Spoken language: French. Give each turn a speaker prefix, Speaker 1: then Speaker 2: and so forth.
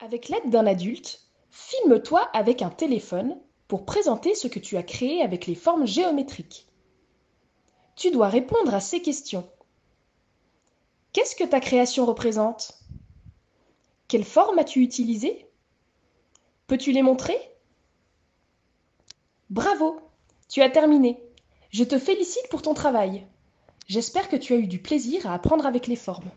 Speaker 1: Avec l'aide d'un adulte, filme-toi avec un téléphone pour présenter ce que tu as créé avec les formes géométriques. Tu dois répondre à ces questions. Qu'est-ce que ta création représente? Quelle forme as-tu utilisée? Peux-tu les montrer? Bravo Tu as terminé. Je te félicite pour ton travail. J'espère que tu as eu du plaisir à apprendre avec les formes.